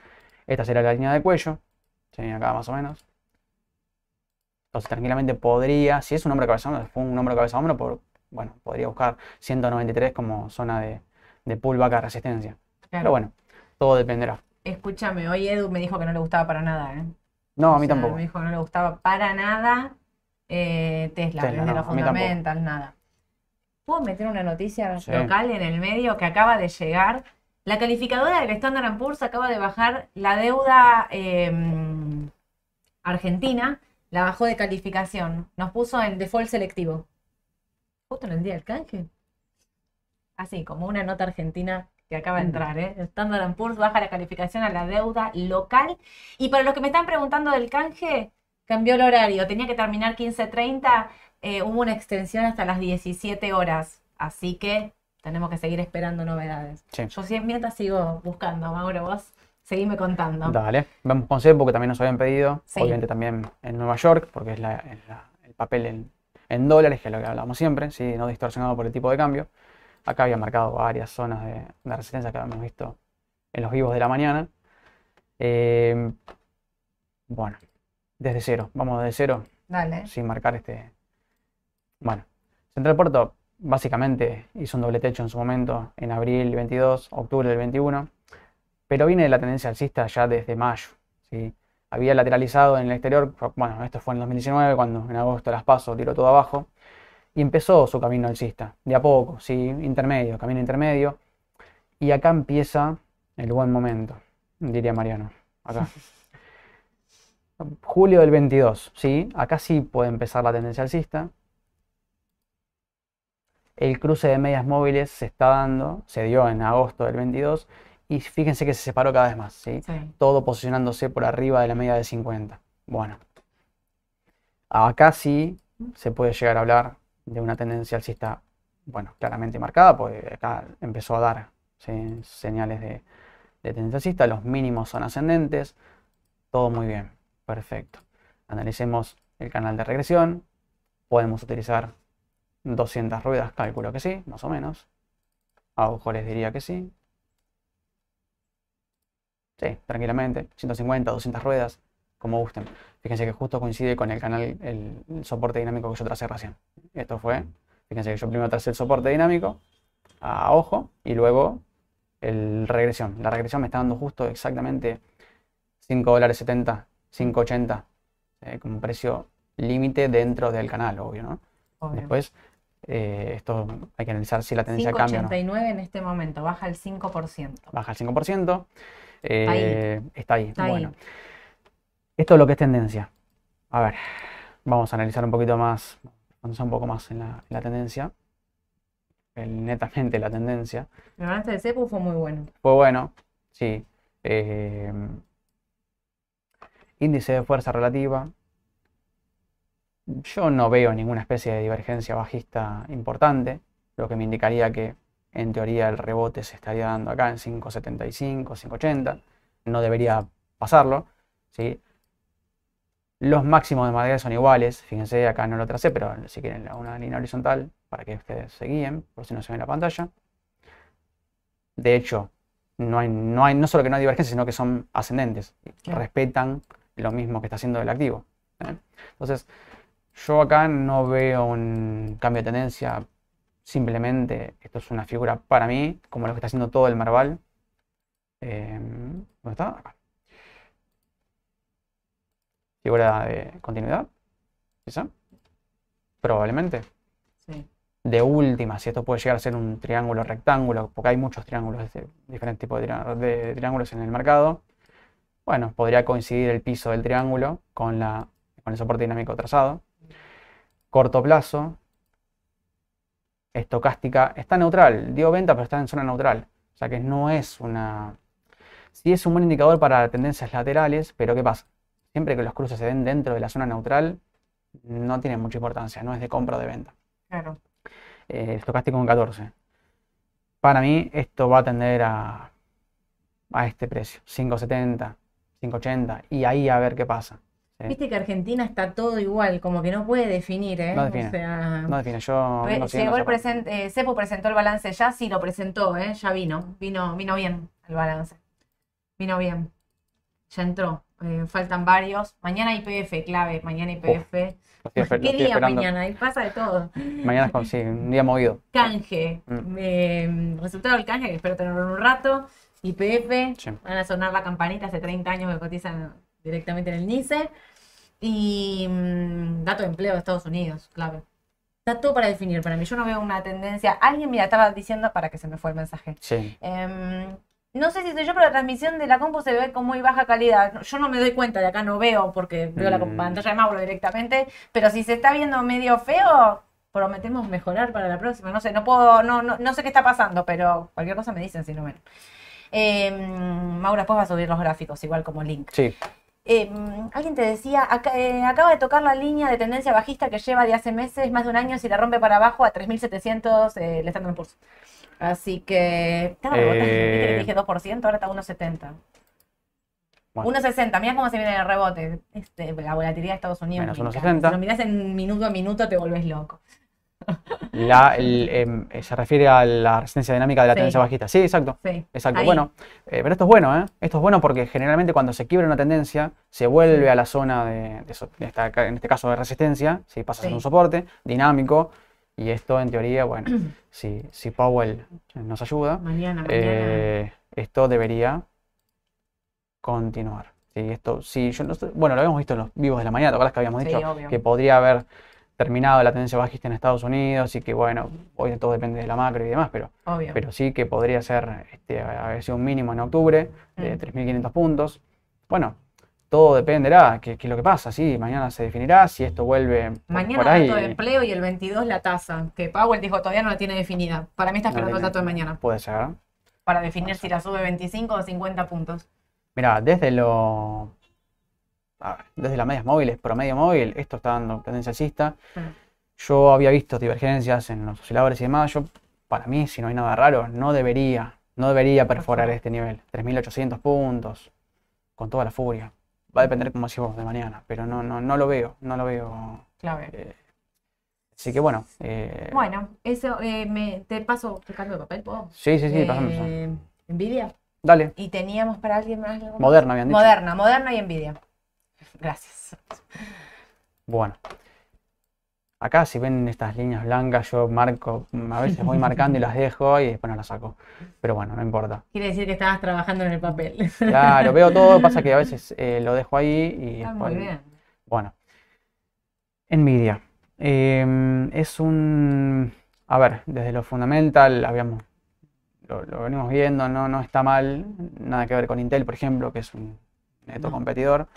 esta será la línea de cuello. Sí, acá más o menos. Entonces, tranquilamente podría, si es un hombro cabeza hombro, fue un hombro cabeza hombro, por, bueno, podría buscar 193 como zona de, de pullback a resistencia. Claro. Pero bueno, todo dependerá. Escúchame, hoy Edu me dijo que no le gustaba para nada, ¿eh? No, a O mí sea, tampoco. Me dijo que no le gustaba para nada eh, Tesla, Tesla, no, los fundamentals, nada. ¿Puedo meter una noticia Sí. local en el medio que acaba de llegar? La calificadora del Standard Poor's acaba de bajar la deuda eh, argentina, la bajó de calificación. Nos puso en default selectivo. Justo en el día del canje. Así, como una nota argentina que acaba de Mm. entrar, ¿eh? Standard Poor's baja la calificación a la deuda local. Y para los que me están preguntando del canje, cambió el horario. Tenía que terminar 15.30, eh, hubo una extensión hasta las 17 horas. Así que tenemos que seguir esperando novedades. Sí. Yo siempre mientras sigo buscando, Mauro, vos seguime contando. Dale. Vamos con CEPO, que también nos habían pedido. Sí. Obviamente también en Nueva York, porque es, la- es la- el papel en, en dólares, que es lo que hablamos siempre, ¿sí? no distorsionado por el tipo de cambio. Acá había marcado varias zonas de, de resistencia que habíamos visto en los vivos de la mañana. Eh, bueno, desde cero. Vamos desde cero, Dale. sin marcar este. Bueno, Central Puerto básicamente hizo un doble techo en su momento en abril del 22, octubre del 21, pero viene de la tendencia alcista ya desde mayo. ¿sí? Había lateralizado en el exterior, bueno, esto fue en 2019, cuando en agosto las paso, tiró todo abajo, y empezó su camino alcista, de a poco, ¿sí? intermedio, camino intermedio, y acá empieza el buen momento, diría Mariano, acá. Julio del 22, ¿sí? Acá sí puede empezar la tendencia alcista, el cruce de medias móviles se está dando, se dio en agosto del 22 y fíjense que se separó cada vez más, ¿sí? Todo posicionándose por arriba de la media de 50. Bueno, acá sí se puede llegar a hablar de una tendencia alcista, bueno, claramente marcada, porque acá empezó a dar señales de, de tendencia alcista, los mínimos son ascendentes, todo muy bien, perfecto. Analicemos el canal de regresión, podemos utilizar 200 ruedas, calculo que sí, más o menos. A ojo les diría que sí. Sí, tranquilamente. 150, 200 ruedas, como gusten. Fíjense que justo coincide con el canal, el, soporte dinámico que yo tracé recién. Esto fue, fíjense que yo primero tracé el soporte dinámico a ojo y luego el regresión. La regresión me está dando justo exactamente 5 dólares 70, 5.80 eh, como precio límite dentro del canal, obvio, ¿no? Después eh, esto hay que analizar si la tendencia cambia. 5,89 en este momento, baja el 5%. Baja el 5%. Eh, está ahí. bueno. Esto es lo que es tendencia. A ver, vamos a analizar un poquito más, vamos un poco más en la, tendencia. El, netamente la tendencia. El balance de CEPU fue muy bueno. Fue bueno, sí. Eh, índice de fuerza relativa, yo no veo ninguna especie de divergencia bajista importante, lo que me indicaría que en teoría el rebote se estaría dando acá en 5.75, 5.80, no debería pasarlo. ¿sí? Los máximos de Madrid son iguales, fíjense, acá no lo tracé, pero si quieren una línea horizontal para que ustedes se guíen, por si no se ve en la pantalla. De hecho, no, hay, no, hay, no solo que no hay divergencia, sino que son ascendentes, respetan lo mismo que está haciendo el activo. ¿eh? Entonces, yo acá no veo un cambio de tendencia, simplemente esto es una figura para mí, como lo que está haciendo todo el Marval. Em, ¿Dónde está? Acá. Figura de continuidad, ¿quizá? Probablemente. Sí. De última, si esto puede llegar a ser un triángulo rectángulo, porque hay muchos triángulos, de diferentes tipos de, triángulos en el mercado, bueno, podría coincidir el piso del triángulo con, la, con el soporte dinámico trazado corto plazo, estocástica, está neutral, dio venta pero está en zona neutral. O sea que no es una... Sí es un buen indicador para tendencias laterales, pero ¿qué pasa? Siempre que los cruces se den dentro de la zona neutral, no tiene mucha importancia, no es de compra o de venta. Claro. Eh, estocástico en 14. Para mí esto va a tender a, a este precio, 5.70, 5.80, y ahí a ver qué pasa. Viste que Argentina está todo igual, como que no puede definir, ¿eh? No define. no define. Yo no llegó el presente, eh, Cepo presentó el balance ya, sí lo presentó, ¿eh? Ya vino, vino, vino bien el balance. Vino bien. Ya entró. Eh, faltan varios. Mañana IPF, clave, mañana IPF. ¿Qué día mañana? Ahí pasa de todo. Mañana es sí, un día movido. Canje. Mm. resultado del canje, que espero tenerlo en un rato. IPF. Van a sonar la campanita hace 30 años que cotizan directamente en el NICE. Y mm, dato de empleo de Estados Unidos, clave. Está todo para definir para mí. Yo no veo una tendencia. Alguien, mira, estaba diciendo para que se me fue el mensaje. Sí. Em, no sé si soy yo, pero la transmisión de la compu se ve con muy baja calidad. Yo no me doy cuenta, de acá no veo porque veo la mm. pantalla de Mauro directamente. Pero si se está viendo medio feo, prometemos mejorar para la próxima. No sé, no puedo, no, no, no sé qué está pasando, pero cualquier cosa me dicen si no ven. Eh, Mauro después va a subir los gráficos, igual como link. Sí. Em, alguien te decía, eh, acaba de tocar la línea de tendencia bajista que lleva de hace meses, más de un año, si la rompe para abajo a 3.700 eh, le están dando impulso. Así que, claro, eh... dije 2%, ahora está 1.70. 1.60, mira cómo se viene el rebote. Este, la volatilidad de Estados Unidos. Menos 1.60. Si lo miras en minuto a minuto te volvés loco. La, em, se refiere a la resistencia dinámica de la tendencia bajista. Sí, exacto. exacto. Bueno, eh, pero esto es bueno, ¿eh? Esto es bueno porque generalmente cuando se quiebra una tendencia, se vuelve a la zona de, en este caso de resistencia, si pasa a ser un soporte dinámico, Y esto, en teoría, bueno, si, si Powell nos ayuda, Mañana, mañana. eh, esto debería continuar. Sí, esto, sí, yo no sé- bueno, lo habíamos visto en los vivos de la mañana, ¿te acuerdas que habíamos dicho obvio. que podría haber terminado la tendencia bajista en Estados Unidos y que, bueno, hoy todo depende de la macro y demás, pero, Obvio. pero sí que podría ser, este, haber sido un mínimo en octubre de Mm. 3.500 puntos. Bueno, todo dependerá, qué es lo que pasa, sí, mañana se definirá si esto vuelve Mañana por ahí. dato de empleo y el 22 la tasa, que Powell dijo todavía no la tiene definida. Para mí está No esperando el tiene- dato de mañana Puede ser. para definir si la sube 25 o 50 puntos. Mira, desde lo. Ver, desde las medias móviles, promedio móvil, esto está dando tendencia alcista. Mm. Yo había visto divergencias en los osciladores y demás. Yo, para mí, si no hay nada raro, no debería, no debería perforar este nivel. 3.800 puntos, con toda la furia. Va a depender, como decimos, de mañana, pero no, no, no lo veo, no lo veo. Clave. eh, así que bueno. eh, Bueno, eso eh, me, te paso el cambio de papel, ¿puedo? Sí, sí, sí. Eh, Nvidia. Dale, Y teníamos para alguien más. Moderna habían dicho. Moderna, Moderna y Nvidia. Gracias. Bueno, acá si ven estas líneas blancas, yo marco, a veces voy marcando y las dejo y después no las saco. Pero bueno, no importa. Quiere decir que estabas trabajando en el papel. Claro, veo todo, pasa que a veces eh, lo dejo ahí y Está después. muy bien. Bueno, Nvidia. Em, es un. A ver, desde lo fundamental, habíamos. Lo, lo venimos viendo, no, no está mal. Nada que ver con Intel, por ejemplo, que es un neto No. competidor.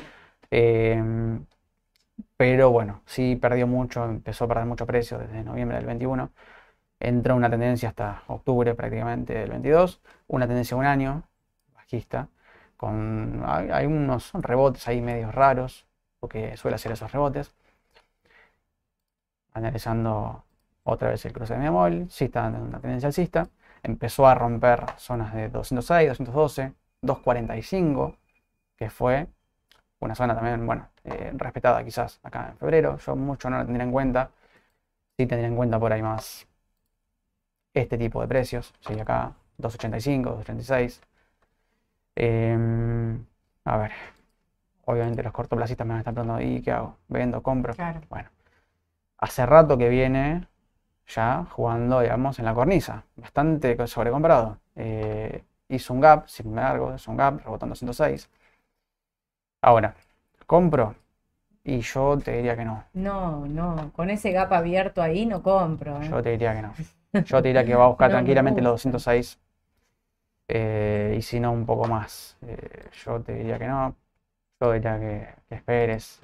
Em, pero bueno, sí perdió mucho, empezó a perder mucho precio desde noviembre del 21. Entró una tendencia hasta octubre prácticamente del 22. Una tendencia de un año, bajista. Con, hay, unos rebotes ahí medios raros, porque suele hacer esos rebotes. Analizando otra vez el cruce de media móvil, sí está en una tendencia alcista. Empezó a romper zonas de 206, 212, 245, que fue una zona también, bueno, eh, respetada quizás acá en febrero. Yo mucho no la tendría en cuenta. Sí tendría en cuenta por ahí más este tipo de precios. Sí, acá 285, 286. Em, a ver, obviamente los cortoplacistas me van a estar preguntando, ¿y qué hago? ¿Vendo, compro? Claro. Bueno, hace rato que viene ya jugando, digamos, en la cornisa, bastante sobrecomprado. Eh, hizo un gap, sin embargo, hizo un gap, rebotando 106. Ahora, compro y yo te diría que no. No, no, con ese gap abierto ahí no compro. ¿eh? Yo te diría que no. Yo te diría que va a buscar No tranquilamente los gusta. 206 eh, y si no un poco más. Eh, yo te diría que no. Yo diría que, que esperes.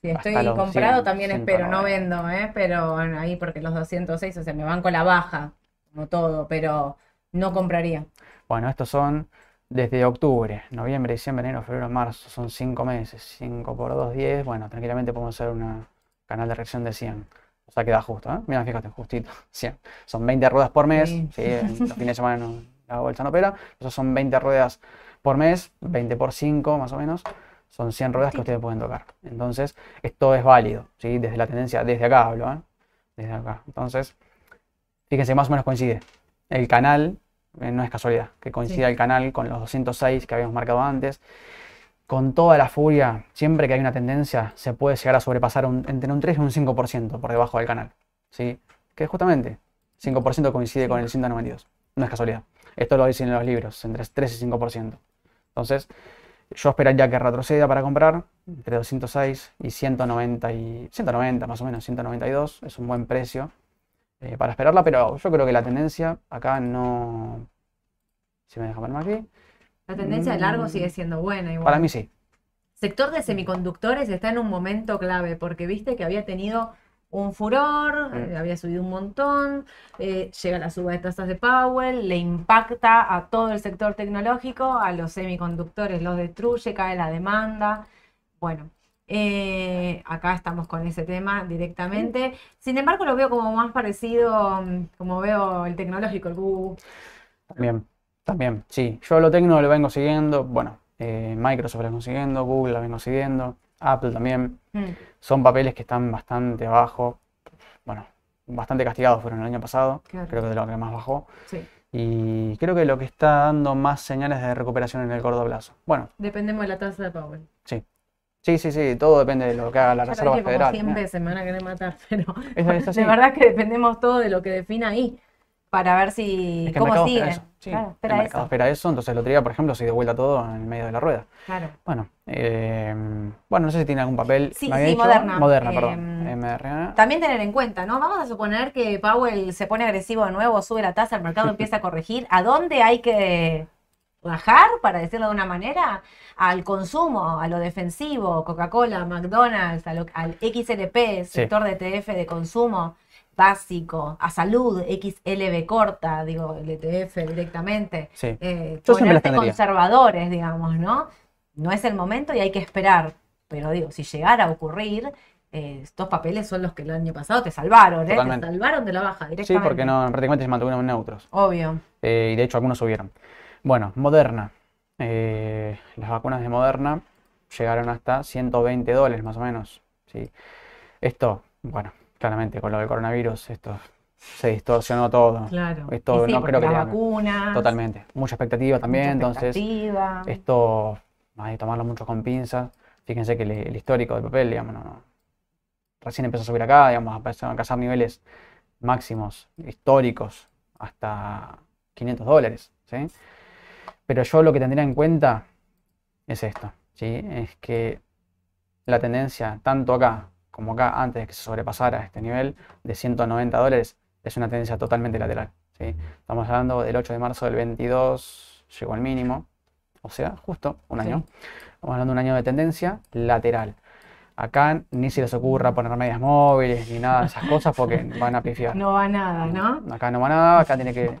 Si estoy comprado 100, también espero, no 190. vendo, ¿eh? Pero bueno, ahí porque los 206, o sea, me van con la baja, como todo, pero no compraría. Bueno, estos son desde octubre, noviembre, diciembre, enero, febrero, marzo. Son 5 meses. 5 por 2, 10. Bueno, tranquilamente podemos hacer un canal de reacción de 100. O sea, queda justo, ¿eh? Mira, fíjate, justito. 100. Son 20 ruedas por mes. Sí. Sí, los fines de semana no, la bolsa no opera. Esos son 20 ruedas por mes, 20 por 5 más o menos. Son 100 ruedas que ustedes pueden tocar. Entonces, esto es válido, ¿sí? Desde la tendencia, desde acá hablo, ¿eh? Desde acá. Entonces, fíjense, más o menos coincide. El canal, eh, no es casualidad, que coincida Sí. el canal con los 206 que habíamos marcado antes. Con toda la furia, siempre que hay una tendencia, se puede llegar a sobrepasar un- entre un 3 y un 5% por debajo del canal. ¿sí? Que justamente 5% coincide Sí. con el 192. No es casualidad. Esto lo dicen en los libros, entre 3 y 5%. Entonces, yo esperaría que retroceda para comprar entre 206 y 190, y 190 más o menos, 192. Es un buen precio eh, para esperarla, pero yo creo que la tendencia acá no... Si me deja ponerme aquí. La tendencia de largo Mm. sigue siendo buena igual. Para mí sí. Sector de semiconductores está en un momento clave porque viste que había tenido un furor, Mm. eh, había subido un montón, eh, llega la suba de tasas de Powell, le impacta a todo el sector tecnológico, a los semiconductores los destruye, cae la demanda. Bueno, eh, acá estamos con ese tema directamente. Sin embargo, lo veo como más parecido, mm, como veo el tecnológico, el Google. También, también, sí. Yo lo tecno lo vengo siguiendo. Bueno, eh, Microsoft lo vengo siguiendo, Google lo vengo siguiendo, Apple también. Mm, Son papeles que están bastante abajo. Bueno, bastante castigados fueron el año pasado. Claro. Creo que de lo que más bajó. sí, Y creo que lo que está dando más señales de recuperación en el corto plazo. Bueno, dependemos de la tasa de Powell. sí. Sí, sí, sí, todo depende de lo que haga la lo Reserva como Federal. 100 ¿eh? veces, me van a querer matar, pero Es, es así. de verdad que dependemos todo de lo que defina ahí para ver si Es que el cómo sigue. espera eso. Sí, Claro, el espera mercado eso. espera eso, entonces el otro día, por ejemplo, se dio vuelta todo en el medio de la rueda. Claro. Bueno, eh, bueno, no sé si tiene algún papel. Sí, sí, dicho- Moderna. Moderna, Em, perdón. MRA. También tener en cuenta, ¿no? Vamos a suponer que Powell se pone agresivo de nuevo, sube la tasa, el mercado empieza a corregir. ¿A dónde hay que bajar, para decirlo de una manera? Al consumo, a lo defensivo, Coca-Cola, McDonald's, lo- al XLP, sector de ETF de consumo básico, a salud, XLB corta, digo, el ETF directamente. Sí. Eh, Yo ponerte conservadores, digamos, ¿no? No es el momento y hay que esperar. Pero digo, si llegara a ocurrir, eh, estos papeles son los que el año pasado te salvaron, ¿eh? Te salvaron de la baja Sí, directamente. porque no, prácticamente se mantuvieron neutros. Obvio. Eh, y de hecho algunos subieron. Bueno, Moderna. Eh, las vacunas de Moderna llegaron hasta 120 dólares más o menos. ¿sí? Esto, bueno, claramente con lo del coronavirus, esto se distorsionó todo. Claro. Esto Y sí, no creo que vacunas, Totalmente. Mucha expectativa también, mucha entonces expectativa. esto hay que tomarlo mucho con pinzas. Fíjense que el, el histórico del papel, digamos, no- no- recién empezó a subir acá, digamos, empezó a alcanzar niveles máximos históricos hasta 500 dólares, ¿sí? Pero yo lo que tendría en cuenta es esto, ¿sí? Es que la tendencia, tanto acá como acá, antes de que se sobrepasara este nivel de 190 dólares, es una tendencia totalmente lateral, ¿sí? Estamos hablando del 8 de marzo del 22, llegó al mínimo, o sea, justo un Sí. año. Estamos hablando de un año de tendencia lateral. Acá ni se les ocurra poner medias móviles ni nada de esas cosas porque van a pifiar. No va nada, ¿no? Acá no va nada, acá tiene que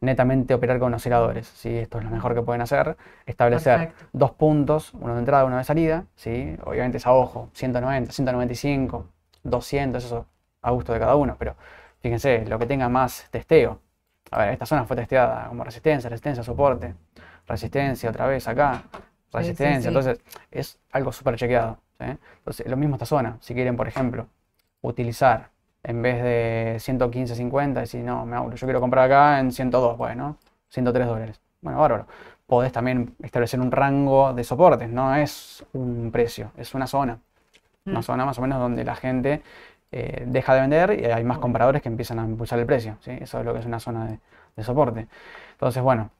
netamente operar con osciladores. ¿sí? Esto es lo mejor que pueden hacer. Establecer Perfecto. dos puntos, uno de entrada, uno de salida. ¿sí? Obviamente es a ojo, 190, 195, 200, eso a gusto de cada uno. Pero fíjense, lo que tenga más testeo. A ver, esta zona fue testeada como resistencia, resistencia, soporte, resistencia otra vez acá, resistencia. sí. Entonces es algo súper chequeado. Entonces, lo mismo esta zona. Si quieren, por ejemplo, utilizar en vez de 115.50, decir, no, me hago, yo quiero comprar acá en 102, bueno, 103 dólares. Bueno, bárbaro. Podés también establecer un rango de soportes, no es un precio, es una zona. Una Mm. zona más o menos donde la gente eh, deja de vender y hay más compradores que empiezan a impulsar el precio. ¿sí? Eso es lo que es una zona de, de soporte. Entonces, bueno,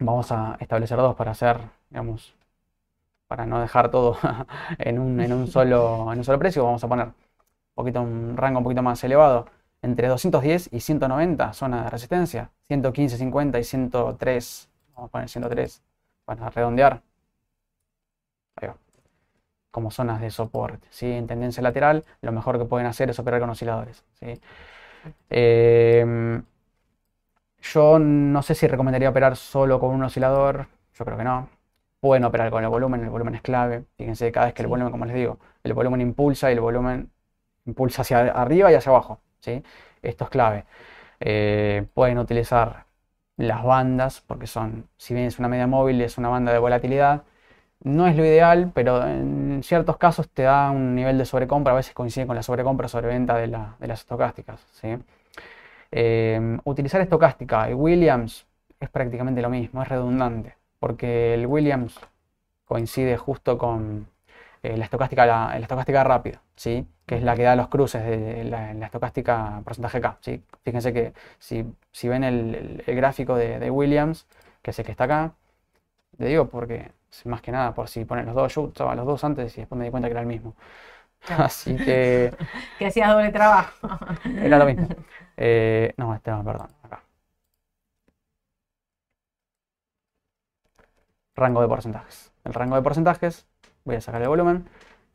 vamos a establecer dos para hacer, digamos, para no dejar todo en un, en un solo, en un solo precio. Vamos a poner poquito, un rango un poquito más elevado. Entre 210 y 190, zona de resistencia. 115, 50 y 103. Vamos a poner 103 para redondear. Ahí va. Como zonas de soporte. ¿sí? En tendencia lateral, lo mejor que pueden hacer es operar con osciladores. ¿sí? Em, yo no sé si recomendaría operar solo con un oscilador. Yo creo que no. Pueden operar con el volumen, el volumen es clave. Fíjense, cada vez que el volumen, como les digo, el volumen impulsa y el volumen impulsa hacia arriba y hacia abajo. ¿sí? Esto es clave. Eh, pueden utilizar las bandas, porque son, si bien es una media móvil, es una banda de volatilidad. No es lo ideal, pero en ciertos casos te da un nivel de sobrecompra, a veces coincide con la sobrecompra o sobreventa de, de las estocásticas. ¿sí? Eh, utilizar estocástica y Williams es prácticamente lo mismo, es redundante, porque el Williams coincide justo con eh, la estocástica, la, la estocástica rápida, ¿sí? que es la que da los cruces de la, la estocástica porcentaje K. ¿sí? Fíjense que si, si ven el, el- el gráfico de, de Williams, que es el que está acá, le digo porque más que nada por si ponen los dos, yo usaba los dos antes y después me di cuenta que era el mismo. Claro. Así que Que hacías doble trabajo. era lo mismo. Eh, no, este no, perdón, acá. Rango de porcentajes. El rango de porcentajes, voy a sacar el volumen.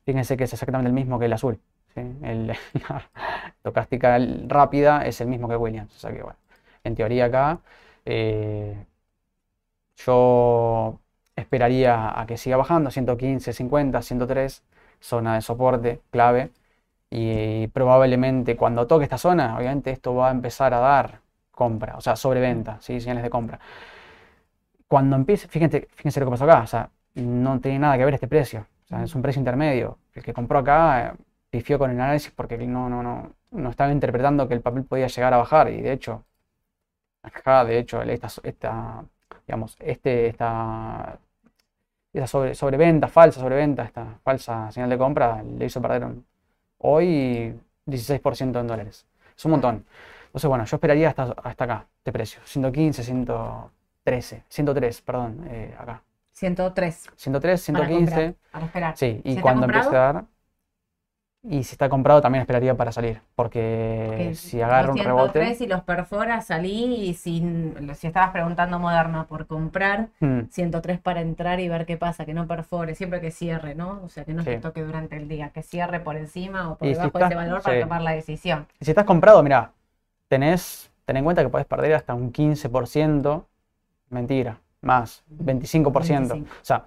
Fíjense que es exactamente el mismo que el azul. El- la estocástica rápida es el mismo que Williams. O sea que, bueno, en teoría acá eh, yo esperaría a que siga bajando, 115, 50, 103, zona de soporte clave. Y probablemente cuando toque esta zona, obviamente esto va a empezar a dar compra, o sea, sobreventa, ¿sí? Señales de compra. Cuando empiece, fíjense, fíjense lo que pasó acá, o sea, no tiene nada que ver este precio, o sea, es un precio intermedio. El que compró acá eh, pifió con el análisis porque no, no, no, no estaba interpretando que el papel podía llegar a bajar y de hecho, acá, de hecho, esta, esta, digamos, este, esta, esa sobre, sobreventa, falsa sobreventa, esta falsa señal de compra, le hizo perder un- hoy 16% en dólares. Es un montón. Entonces, bueno, yo esperaría hasta, hasta acá, este precio. 115, 113, 103, perdón, eh, acá. 103 103, para 115. comprar, para esperar. Sí, y ¿Si cuando empiece a dar. Y si está comprado, también esperaría para salir. Porque Que si agarra un rebote. 203 y los perfora, salí y sin, si estabas preguntando Moderna por comprar, mm, 103 para entrar y ver qué pasa, que no perfore, siempre que cierre, ¿no? O sea, que no se Sí. toque durante el día, que cierre por encima o por Y si debajo de ese valor para tomar la decisión. y si estás comprado, mira, tenés. Ten en cuenta que podés perder hasta un 15%. Mentira, más, 25%. 25. O sea,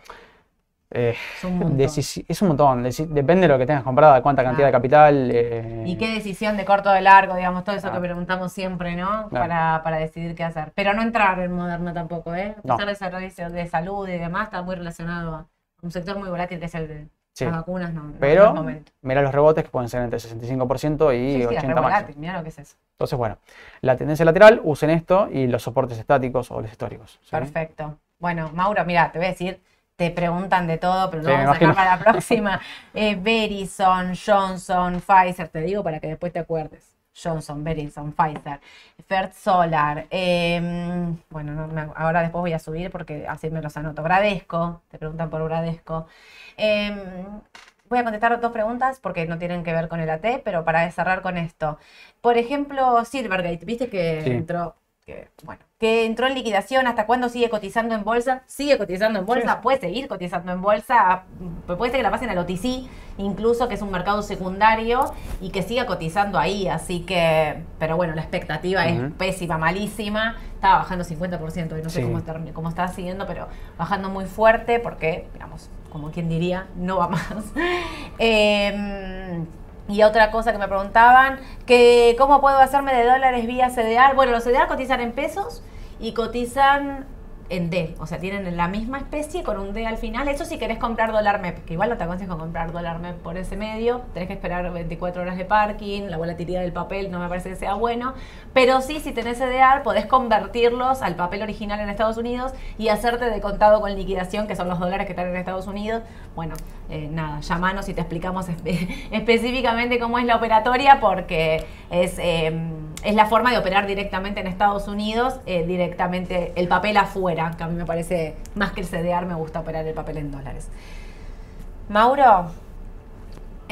eh, Es un montón. decisi- es un montón. deci- Depende de lo que tengas comprado, de cuánta cantidad de capital. eh, ¿Y qué decisión de corto o de largo, digamos, todo eso que preguntamos siempre, ¿no? Claro. Para, para decidir qué hacer. Pero no entrar en Moderna tampoco, ¿eh? A No. pesar de servicios de salud y demás, está muy relacionado a un sector muy volátil que es el de Sí. las vacunas, no, no- no Pero momento. mira los rebotes que pueden ser entre 65% y Sí, sí, es 80 re máximo. volátil, mirá lo que es eso. Entonces, bueno, la tendencia lateral, usen esto y los soportes estáticos o los históricos. ¿sí? Perfecto. Bueno, Mauro, mira, te voy a decir, te preguntan de todo, pero lo Sí, vamos a imagino. para la próxima. Eh, Verizon, Johnson, Pfizer, te digo para que después te acuerdes. Johnson, Verizon, Pfizer, First Solar, em, bueno, no me- ahora después voy a subir porque así me los anoto. Bradesco, te preguntan por Bradesco. Em, voy a contestar dos preguntas porque no tienen que ver con el AT, pero para cerrar con esto. Por ejemplo, Silvergate, viste que Sí. entró, que, bueno, que entró en liquidación, ¿hasta cuándo sigue cotizando en bolsa? Sigue cotizando en bolsa, Sí. puede seguir cotizando en bolsa, puede ser que la pasen al OTC, incluso que es un mercado secundario y que siga cotizando ahí, así que, pero bueno, la expectativa es pésima, malísima, estaba bajando 50% y no sé Sí. cómo, termi- cómo está siguiendo, pero bajando muy fuerte porque, digamos, como quien diría, no va más. Em, y otra cosa que me preguntaban, que cómo puedo hacerme de dólares vía CDR. Bueno, los CDR cotizan en pesos y cotizan en D, o sea, tienen la misma especie con un D al final. Eso si querés comprar dólar MEP, que igual no te aconsejo comprar dólar MEP por ese medio, tenés que esperar 24 horas de parking, la volatilidad del papel no me parece que sea bueno, pero sí, si tenés CDR, podés convertirlos al papel original en Estados Unidos y hacerte de contado con liquidación, que son los dólares que están en Estados Unidos. Bueno, eh, nada, llamanos y te explicamos espe- específicamente cómo es la operatoria, porque es, eh, es la forma de operar directamente en Estados Unidos, eh, directamente el papel afuera, que a mí me parece, más que el CDR, me gusta operar el papel en dólares. Mauro,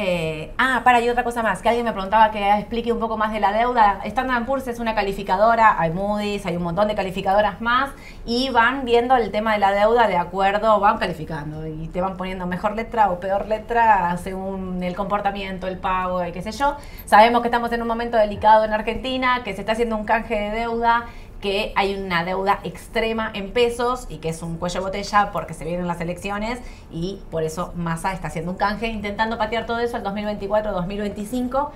eh, ah, para, y otra cosa más, que alguien me preguntaba que explique un poco más de la deuda. Standard Poor's es una calificadora, hay Moody's, hay un montón de calificadoras más, y van viendo el tema de la deuda de acuerdo, van calificando, y te van poniendo mejor letra o peor letra según el comportamiento, el pago, y qué sé yo. Sabemos que estamos en un momento delicado en Argentina, que se está haciendo un canje de deuda que hay una deuda extrema en pesos y que es un cuello de botella porque se vienen las elecciones y por eso Massa está haciendo un canje intentando patear todo eso al 2024-2025.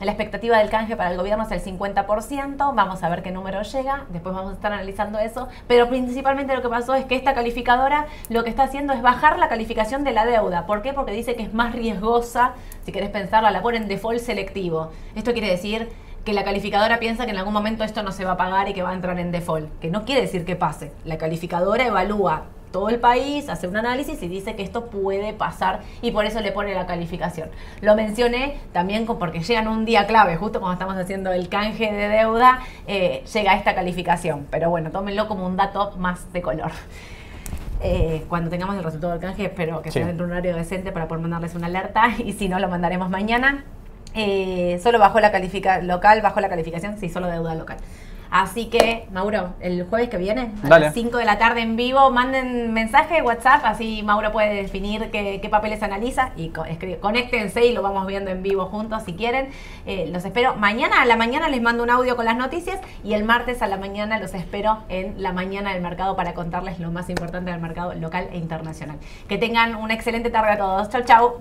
La expectativa del canje para el gobierno es el 50%, vamos a ver qué número llega, después vamos a estar analizando eso, pero principalmente lo que pasó es que esta calificadora lo que está haciendo es bajar la calificación de la deuda. ¿Por qué? Porque dice que es más riesgosa, si querés pensarla, la pone en default selectivo. Esto quiere decir que la calificadora piensa que en algún momento esto no se va a pagar y que va a entrar en default, que no quiere decir que pase. La calificadora evalúa todo el país, hace un análisis y dice que esto puede pasar y por eso le pone la calificación. Lo mencioné también porque llegan un día clave, justo cuando estamos haciendo el canje de deuda, eh, llega esta calificación. Pero bueno, tómenlo como un dato más de color. Eh, cuando tengamos el resultado del canje, espero que Sí. sea en un horario decente para poder mandarles una alerta y si no, lo mandaremos mañana. Eh, solo bajó la calificación local, bajó la calificación, sí, solo deuda local. Así que, Mauro, el jueves que viene, a Dale. las 5 de la tarde en vivo, manden mensaje, WhatsApp, así Mauro puede definir qué, qué papeles analiza y co- escribe- conéctense y lo vamos viendo en vivo juntos si quieren. Eh, los espero mañana, a la mañana les mando un audio con las noticias y el martes a la mañana los espero en la mañana del mercado para contarles lo más importante del mercado local e internacional. Que tengan una excelente tarde a todos. Chau, chau.